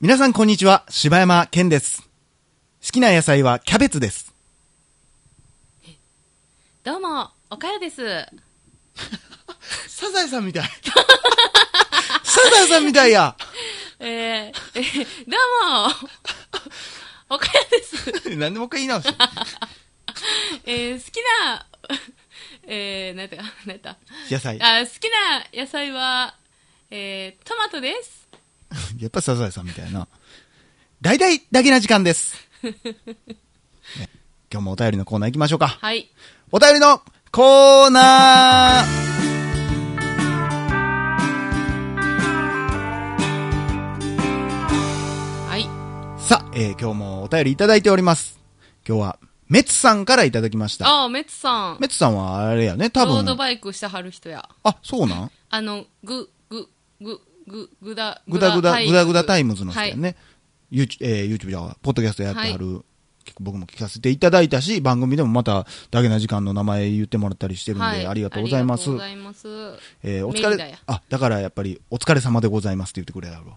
皆さんこんにちは、柴山健です。好きな野菜はキャベツです。どうも、おかよです。サザエさんみたい。サザエさんみたいや。えー、えーどうも、おかよです。なんでもう一回言い直して。えー、好きな、えー、なんてか、なんだ。野菜。あ、好きな野菜は、えー、トマトです。やっぱサザエさんみたいな。大々だけな時間です。ね今日もお便りのコーナー行きましょうか。はい。お便りのコーナーはい。さあ、えー今日もお便りいただいております。今日は、メツさんからいただきました。あー、メツさん。メツさんはあれやね、多ロード分。バイクしてはる人や。あ、そうなん？あの、ぐ、ぐ、ぐ、ぐ、ぐだ、ぐだぐだ、ぐだぐだタイムズの人はい。やね。YouTube、えー YouTube じゃあポッドキャストやってはる。結構僕も聞かせていただいたし、番組でもまた、だけな時間の名前言ってもらったりしてるんで、はいありがとうございますありがとうご。ざいます。えーお疲れ、あ、だからやっぱり、お疲れ様でございますって言ってくれたろ。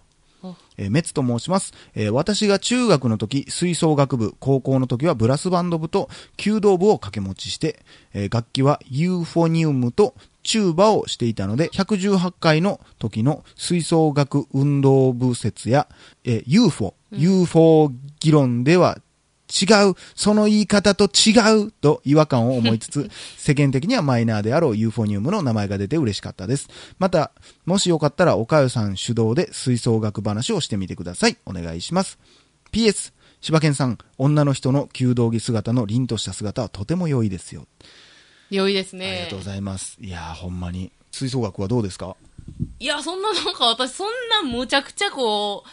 えーメツと申します。えー私が中学の時、吹奏楽部、高校の時はブラスバンド部と弓道部を掛け持ちして、えー楽器はユーフォニウムとチューバをしていたので、118回の時の吹奏楽運動部説や、えー UFO、UFO 議論では違う、その言い方と違うと違和感を思いつつ、世間的にはマイナーであろうユーフォニウムの名前が出て嬉しかったです。また、もしよかったら、おかゆさん主導で吹奏楽話をしてみてください。お願いします。PS、柴犬さん、女の人の弓道着姿の凛とした姿はとても良いですよ。良いですありね。がとうございます。いやー、ほんまに。吹奏楽はどうですか？いや、そんななんか私、そんなむちゃくちゃこ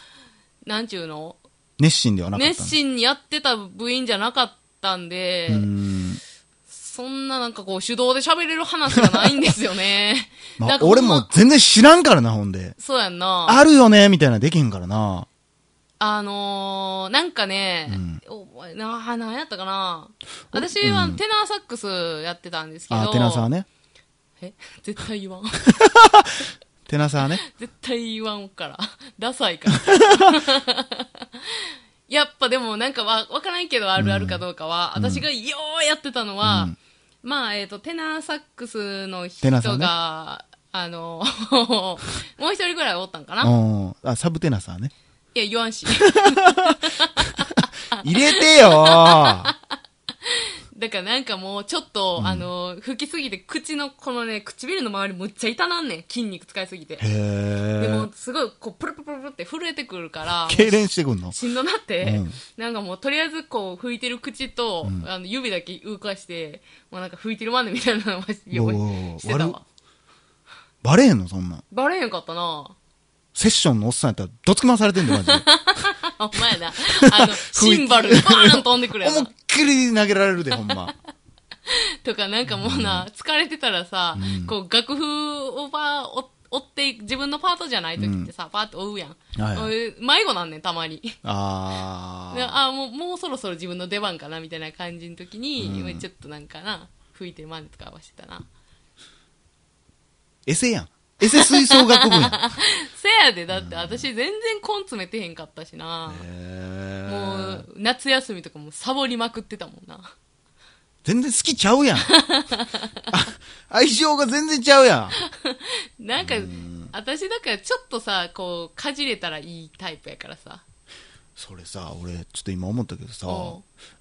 う、なんちゅうの？熱心ではなかったの熱心にやってた部員じゃなかったんで、うーん。そんななんかこう手動で喋れる話がないんですよね。まあ俺も全然知らんからな、ほんで。そうやんな。あるよね、みたいなできへんからな。あのー、なんかね、おな、なんやったかな。私はテナーサックスやってたんですけど。あ、テナサーね。え？絶対言わん。テナサーね。絶対言わんから。ダサいから。やっぱでもなんかわ、わからんけどあるあるかどうかは、私がようやってたのは、うんまあ、えっ、と、テナーサックスの人テナーさんねが、あの、もう一人ぐらいおったんかな。うん。あ、サブテナサーね。いや、言わんし。入れてよーだからなんかもうちょっと、あの、吹きすぎて口のこのね、唇の周りむっちゃ痛なんねん。筋肉使いすぎて。へー。でも、すごい、こう、プルプルプルって震えてくるから、痙攣してくんの？しんどなって、うんなんかもうとりあえずこう拭いてる口と、あの指だけ動かして、もうなんか拭いてるまでみたいなのを してたわ。バレへんの？そんなん。バレへんかったなセッションのおっさんやったら、どつき回されてんだよ、マジで。あ、ほんまやな。あの、シンバルがバーン飛んでくるや思いっな。きり投げられるで、ほんま。とかなんかもうな、疲れてたらさ、こう楽譜をばー追追って、自分のパートじゃない時ってさ、パーッと追うやん。はいはい俺迷子なんねん、たまに。であー。あもう、もうそろそろ自分の出番かな、みたいな感じの時に、ちょっとなんかな、拭いてるまでとかはしてたな。エセやん。エセ吹奏楽部やん。せやで、だって私全然根詰めてへんかったしな。へもー。う、夏休みとかもサボりまくってたもんな。全然好きちゃうやん。あ愛情が全然ちゃうやん。なんか、私だからちょっとさ、こう、かじれたらいいタイプやからさ。それさ、俺、ちょっと今思ったけどさ、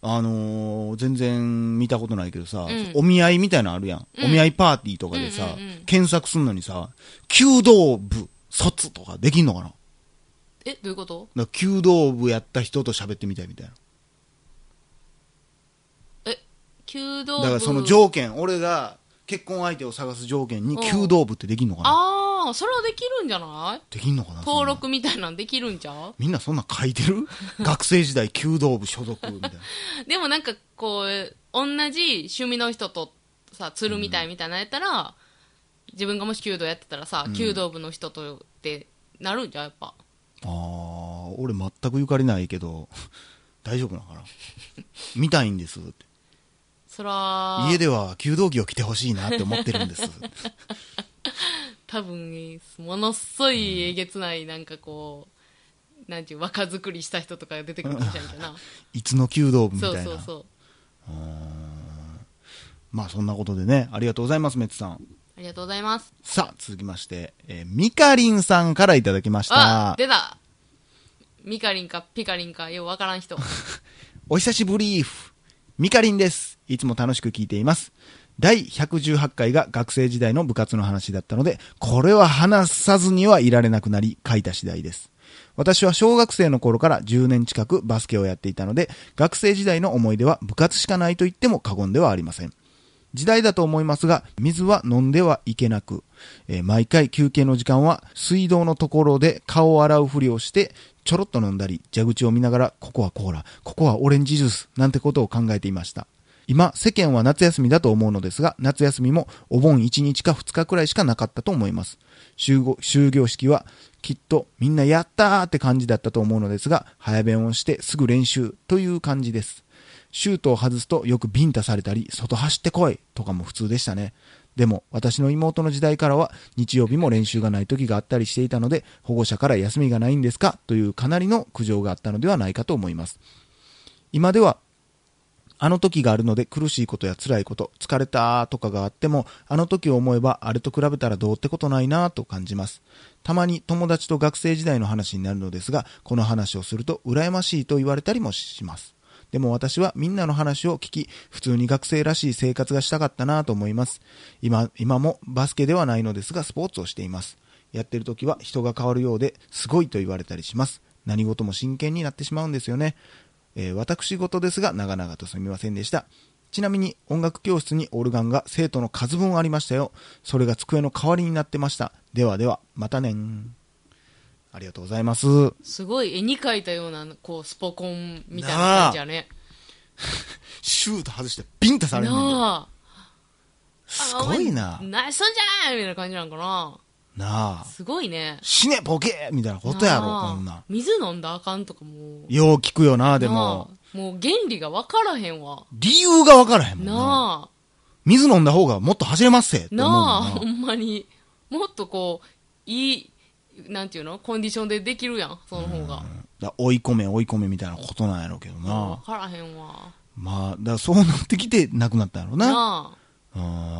あのー、全然見たことないけどさ、んお見合いみたいなのあるやん。お見合いパーティーとかでさ、うんうんうん検索すんのにさ、弓道部卒とかできんのかな？え、どういうこと？ら弓道部やった人と喋ってみたいみたいな。え、弓道部。だからその条件、俺が結婚相手を探す条件にうん。弓道部ってできんのかな？ああ、それはできるんじゃない？できんのかな？登録みたいなんできるんちゃう？みんなそんなん書いてる？学生時代弓道部所属みたいな。でもなんかこう、同じ趣味の人とさ、釣るみたいみたいなのやったら、自分がもし弓道やってたらさ、弓道部の人とってなるんじゃうやっぱ。あー、俺全くゆかりないけど、大丈夫なのかな？見たいんですって。そら、家では弓道着を着てほしいなって思ってるんです。多分、ものすごいえげつない、なんかこう、なんていう、若作りした人とかが出てくるかもしれんけどな。いつの弓道部みたそいうな。そうそう。まあそんなことでね、ありがとうございます、メッツさん。ありがとうございます。さあ、続きまして、えーミカリンさんからいただきました。あ出たミカリンかピカリンかようわからん人。お久しぶりーふ。ミカリンです。いつも楽しく聞いています。第118回が学生時代の部活の話だったので、これは話さずにはいられなくなり、書いた次第です。私は小学生の頃から10年近くバスケをやっていたので、学生時代の思い出は部活しかないと言っても過言ではありません。時代だと思いますが、水は飲んではいけなく、えー毎回休憩の時間は水道のところで顔を洗うふりをして、ちょろっと飲んだり、蛇口を見ながら、ここはコーラ、ここはオレンジジュース、なんてことを考えていました。今、世間は夏休みだと思うのですが、夏休みもお盆1日か2日くらいしかなかったと思います。集合、終業式は、きっとみんなやったーって感じだったと思うのですが、早弁をしてすぐ練習という感じです。シュートを外すとよくビンタされたり、外走ってこいとかも普通でしたね。でも、私の妹の時代からは、日曜日も練習がない時があったりしていたので、保護者から休みがないんですか？というかなりの苦情があったのではないかと思います。今では、あの時があるので苦しいことや辛いこと、疲れたとかがあっても、あの時を思えばあれと比べたらどうってことないなと感じます。たまに友達と学生時代の話になるのですが、この話をすると羨ましいと言われたりもします。でも私はみんなの話を聞き、普通に学生らしい生活がしたかったなと思います。今、今もバスケではないのですが、スポーツをしています。やってる時は人が変わるようで、すごいと言われたりします。何事も真剣になってしまうんですよね。えー私事ですが、長々とすみませんでした。ちなみに音楽教室にオルガンが生徒の数分ありましたよ。それが机の代わりになってました。ではでは、またねん。ありがとうございます。すごい絵に描いたような、こう、スポコンみたいな感じやね。シュート外してビンタされるんだよ。なあ。すごいなあ。お前ナイスんじゃないみたいな感じなんかな。なあ。すごいね。死ねボケみたいなことやろ、こんなん。水飲んだらあかんとかも。よう聞くよな、でなも。あもう原理が分からへんわ。理由がわからへんもんな。なあ。水飲んだ方がもっと走れますせなあ、なほんまに。もっとこう、いい、なんていうの？コンディションでできるやん、その方が。だ追い込め追い込めみたいなことなんやろうけど分な。からへんわ。まあ、だそうなってきてなくなったんやろな。な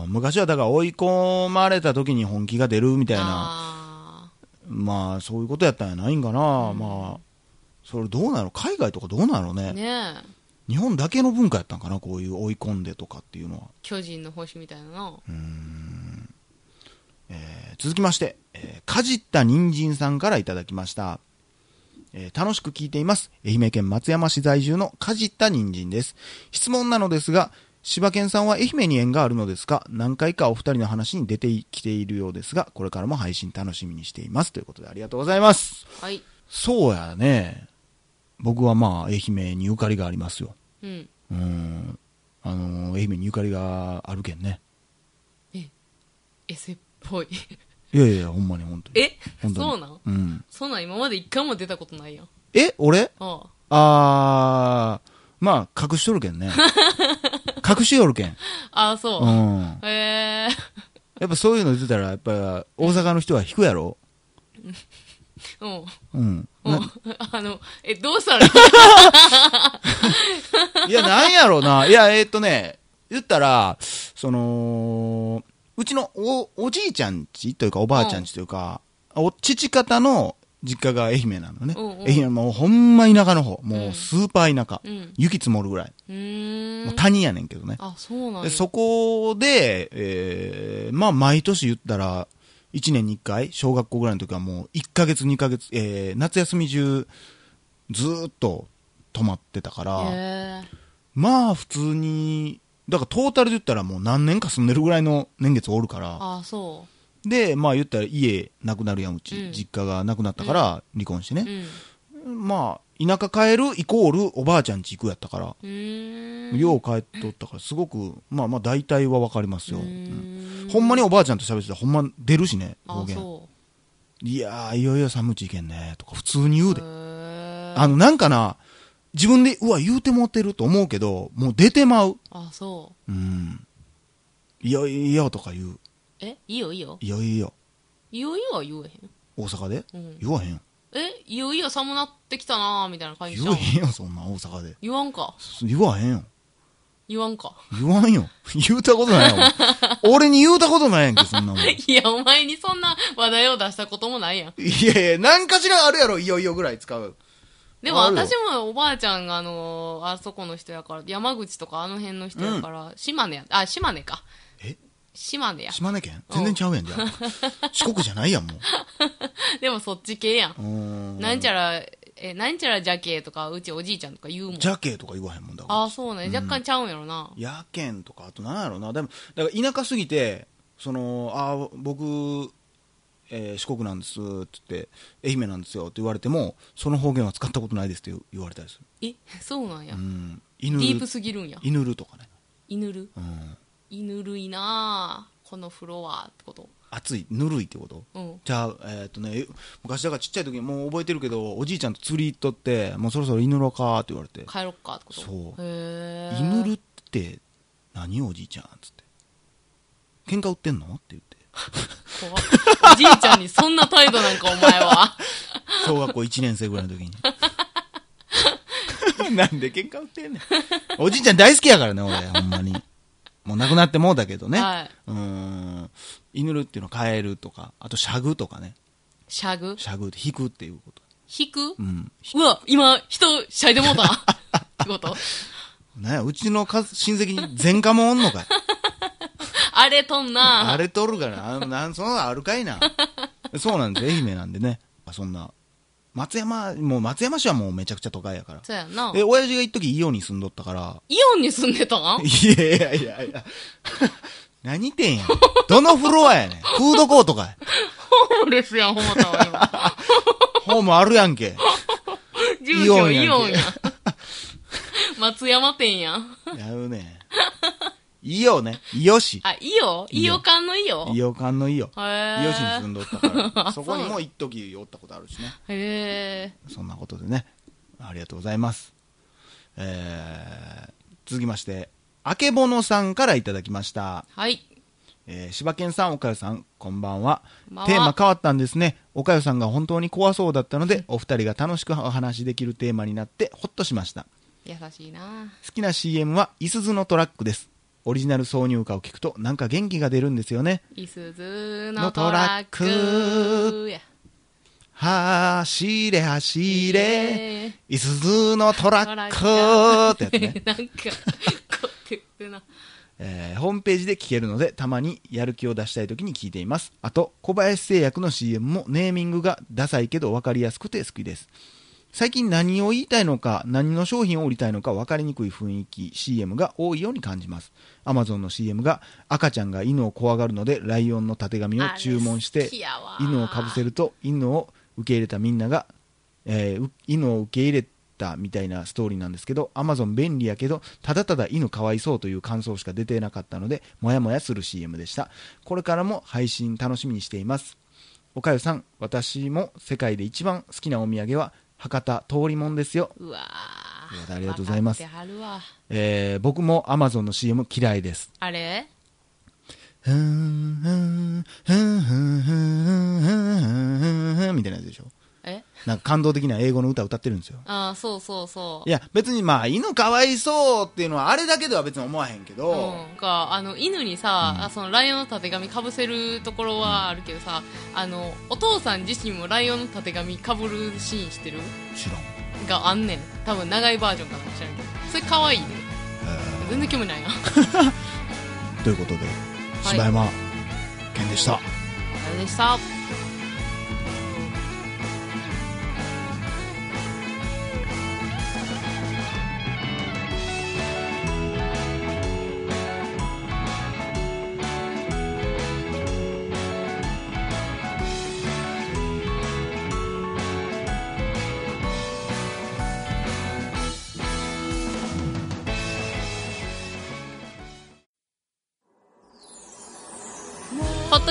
うん昔はだから追い込まれた時に本気が出るみたいな、あ。まあそういうことやったんやないんかな。まあ、それどうなの？海外とかどうなのね？ねえ。日本だけの文化やったんかなこういう追い込んでとかっていうのは。巨人の星みたいなな。えー続きまして、えーかじった人参さんからいただきました。えー楽しく聞いています。愛媛県松山市在住のかじった人参です。質問なのですが、柴犬さんは愛媛に縁があるのですか？何回かお二人の話に出てきているようですが、これからも配信楽しみにしています。ということでありがとうございます。はい。そうやね。僕はまあ、愛媛にゆかりがありますよ。うん。うん。あのー愛媛にゆかりがあるけんね。エセっぽい。いやいや、ほんまに本当に。え？本当にそうなん？うん。そんなん今まで一回も出たことないやん。え？俺？ああ。あー、まあ、隠しとるけんね。隠しよるけん。ああ、そうう。ん。へえ。やっぱそういうの言ってたら、やっぱ大阪の人は引くやろ？うん。うん。うん。あの、え、どうした？らいいいや、なんやろうな。いや、えーっとね、言ったら、その、うちのお、おじいちゃんちというか、おばあちゃんちというか、お父方の実家が愛媛なのね。うんうん愛媛、もうほんま田舎の方。もうスーパー田舎。うん。雪積もるぐらい。う谷やねんけどね。あ、そうなんや。でそこで、えーまあ、毎年言ったら、1年に1回、小学校ぐらいの時はもう1ヶ月、2ヶ月、えー夏休み中、ずーっと泊まってたから。まあ普通に、だからトータルで言ったらもう何年か住んでるぐらいの年月おるから、あ、そで、まあ言ったら家なくなるやん、うち。うん実家がなくなったから離婚してう。うね。ん。まあ、田舎帰るイコールおばあちゃん家行くやったから。よう帰っとったから、すごく、まあまあ大体はわかりますよ。ううんほんまにおばあちゃんと喋ってたらほんま出るしね、あ方、言。そいやー、いよいよ寒いちいけんね、とか普通に言うう。で。あの、なんかな、自分で、うわ、言うてもってると思うけど、もう出てまう。あ、そう。うん。いよいよとか言う。えいいよいいよ。いよいよ。いよいよは言えへん。大阪で、うん言わへんよ。えいよいよ寒なってきたなーみたいな感じ言わへんよ、そんな大阪で。言わんか。言わへんよ。言わんか。言わんよ。言うたことないよ。俺に言うたことないやんけ、そんなもん。いいや、お前にそんな話題を出したこともないやん。やいや、何かしらあるやろ、いよいよぐらい使う。でも私もおばあちゃんがあのあそこの人やから、山口とかあの辺の人やから、島根や、あ、島根か。え？島根や。島根県？全然ちゃうやん、じゃあ。四国じゃないやん、もでもそっち系やん。ん。なんちゃら、え、なんちゃらジャケとか、うちおじいちゃんとか言うもん。ジャケとか言わへんもんだから。ああ、そうね。若干ちゃうんやろな。やけんとか、あとなんやろな。でも、だから田舎すぎて、その、あー僕、えー四国なんですって言って、愛媛なんですよって言われても、その方言は使ったことないですって言言われたりする。え、そうなんや。うん。デ犬ィープすぎるんや。犬るとかね。犬るうん。犬るいなぁ。このフロアってこと？暑い、ぬるいってこと？うん。じゃあ、えーっとね、昔だからちっちゃい時にもう覚えてるけど、おじいちゃんと釣り行っとって、もうそろそろ犬ろかって言われて、帰ろっかってこと？そう犬るって何おじいちゃん？つって。喧嘩売ってんの？って言って。怖っおじいちゃんにそんな態度なんかお前は。小学校1年生ぐらいの時に。なんで喧嘩売ってんねん。おじいちゃん大好きやからね、俺、ほんまに。もう亡くなってもうだけどね。はい。うーん。犬るっていうのはカエルとか、あとシャグとかね。シャグ？シャグって引くっていうこと。引く？うん。うわ、今、人、シャイでもうたってこと？なんや、うちのか親戚に前科もおんのかい。あれとんなあれとるから、あなん、そんなのあるかいな。そうなんですよ、愛媛なんでね。そんな。松山、もう松山市はもうめちゃくちゃ都会やから。そうやんな。え、親父が一時イオンに住んどったから。イオンに住んでたん いやいやいやいや。何店やどのフロアやねん。フードコートかい。ホームレスやん、ほんまたわ、今。ホームあるやんけ。住所イオンやんけイオンやん。松山店やん。やるね。イオね。イオ市。あ、イオ？イオ館のイオ？イオ館のイオ。へーイオ市に住んどったから。あ そこにも一時おったことあるしね。へえ。そんなことでね。ありがとうございます。えー、続きまして、あけぼのさんからいただきました。はい。えー、柴犬さん、おかよさん、こんばんは。テーマ変わったんですね。おかよさんが本当に怖そうだったので、お二人が楽しくお話しできるテーマになって、ほっとしました。優しいな好きな CM は、いすずのトラックです。オリジナル挿入歌を聞くと、なんか元気が出るんですよね。いすずのトラックや。走れ走れ、えいすずのトラックってやつね。なんか、こってるな。えーホームページで聞けるので、たまにやる気を出したい時に聞いています。あと、小林製薬の CM もネーミングがダサいけど分かりやすくて好きです。最近何を言いたいのか、何の商品を売りたいのか分かりにくい雰囲気 CM が多いように感じます。Amazon の CM が赤ちゃんが犬を怖がるので、ライオンのたてがみを注文して犬をかぶせると、犬を受け入れたみんなが、えーう犬を受け入れたみたいなストーリーなんですけど、アマゾン便利やけど、ただただ犬かわいそうという感想しか出てなかったので、もやもやする CM でした。これからも配信楽しみにしています。おかゆさん、私も世界で一番好きなお土産は、博多通りもんですよ。うわありがとうございます。えー僕もアマゾンの CM 嫌いです。あれ？ふーん、ふーん、ふーん、ふーん、ふーん、ふーん、ふーん、ふーん、みたいなやつでしょ。えなんか感動的な英語の歌歌ってるんですよ。ああ、そうそうそう。いや、別にまあ、犬かわいそうっていうのは、あれだけでは別に思わへんけど、うん、かあの犬にさ、うん。あそのライオンのたてがみかぶせるところはあるけどさ、あのお父さん自身もライオンのたてがみかぶるシーンしてる？知らん。があんねん。多分長いバージョンかな知らんけど。それ可愛いね。え全然興味ないな。ということで、柴山健でした。れでした